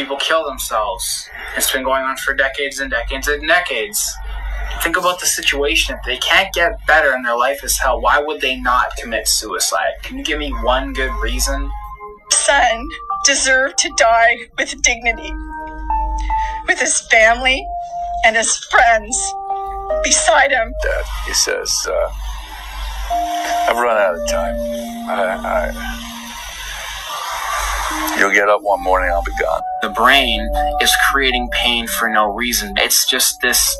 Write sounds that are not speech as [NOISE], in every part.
People kill themselves. It's been going on for decades and decades and decades. Think about the situation. If they can't get better and their life is hell, why would they not commit suicide? Can you give me one good reason? Son deserved to die with dignity, with his family and his friends beside him. Dad, he says, uh, I've run out of time. I, I, you'll get up one morning, I'll be gone. Brain is creating pain for no reason. It's just this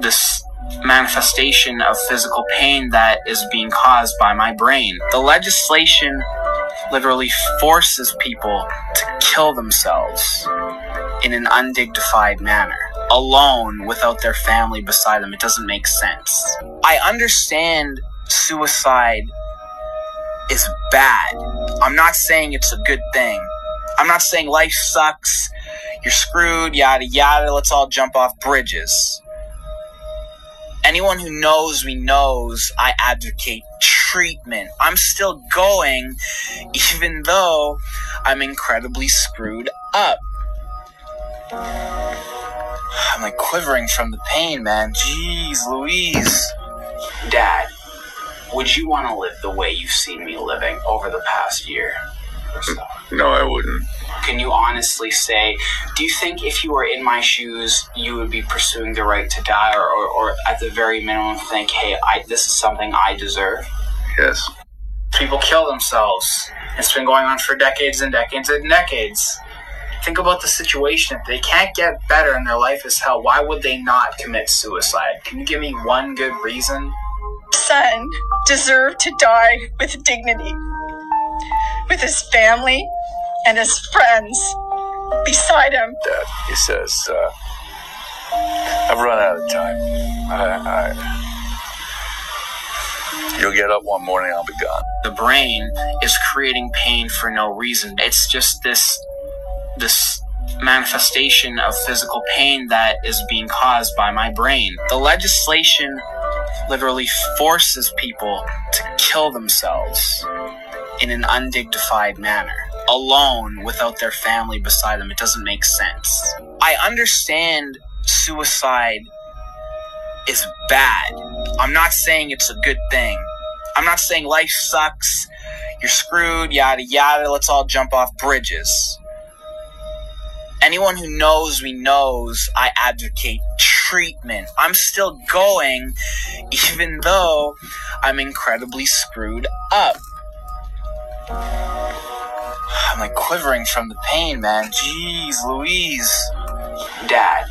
this manifestation of physical pain that is being caused by my brain. The legislation literally forces people to kill themselves in an undignified manner, alone without their family beside them. It doesn't make sense. I understand suicide is bad. I'm not saying it's a good thing. I'm not saying life sucks, you're screwed, yada yada, let's all jump off bridges. Anyone who knows me knows I advocate treatment. I'm still going, even though I'm incredibly screwed up. I'm like quivering from the pain, man. Jeez Louise. Dad, would you want to live the way you've seen me living over the past year? No, I wouldn't. Can you honestly say, do you think if you were in my shoes, you would be pursuing the right to die, or, or, or at the very minimum think, hey, I, this is something I deserve? Yes. People kill themselves. It's been going on for decades and decades and decades. Think about the situation. If they can't get better and their life is hell, why would they not commit suicide? Can you give me one good reason? Son deserved to die with dignity, with his family and his friends beside him. Dad, he says, uh, I've run out of time. I, I, you'll get up one morning, I'll be gone. The brain is creating pain for no reason. It's just this this manifestation of physical pain that is being caused by my brain. The legislation literally forces people to kill themselves in an undignified manner, alone without their family beside them. It doesn't make sense. I understand suicide is bad. I'm not saying it's a good thing. I'm not saying life sucks, you're screwed, yada yada, let's all jump off bridges. Anyone who knows me knows I advocate treatment. I'm still going, even though I'm incredibly screwed up. I'm like quivering from the pain, man. Jeez Louise. Dad,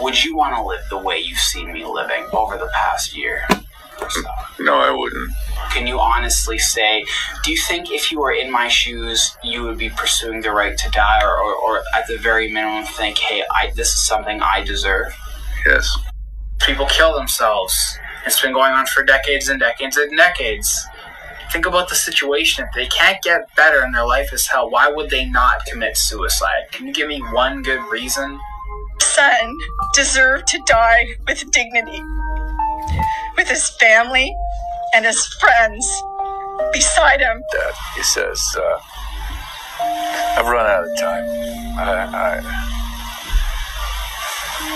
would you want to live the way you've seen me living over the past year so? No, I wouldn't. Can you honestly say, do you think if you were in my shoes, you would be pursuing the right to die, or, or, or at the very minimum think, hey, I, this is something I deserve? Yes. People kill themselves. It's been going on for decades and decades and decades. Think about the situation. If they can't get better and their life is hell, why would they not commit suicide? Can you give me one good reason? Son deserved to die with dignity, with his family and his friends beside him. Dad, he says, uh, I've run out of time. I,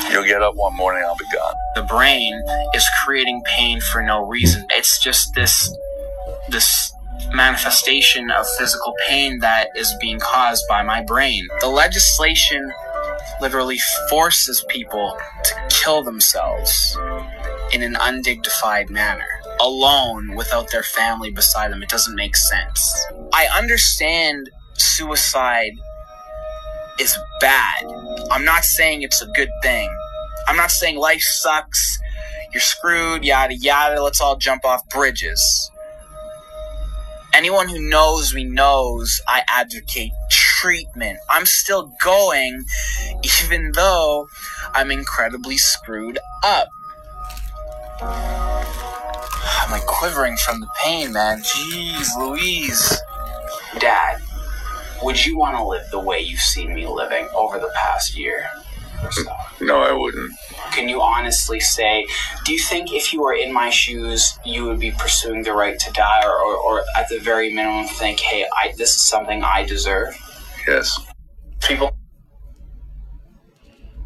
I, you'll get up one morning, I'll be gone. The brain is creating pain for no reason. It's just this this manifestation of physical pain that is being caused by my brain. The legislation literally forces people to kill themselves in an undignified manner, alone without their family beside them. It doesn't make sense. I understand suicide is bad. I'm not saying it's a good thing. I'm not saying life sucks, you're screwed, yada yada, let's all jump off bridges. Anyone who knows me knows I advocate treatment. I'm still going, even though I'm incredibly screwed up. [SIGHS] I'm like quivering from the pain, man. Jeez Louise. Dad, would you want to live the way you've seen me living over the past year or so? No, I wouldn't. Can you honestly say, do you think if you were in my shoes, you would be pursuing the right to die, or, or, or at the very minimum think, hey, I, this is something I deserve? Yes. People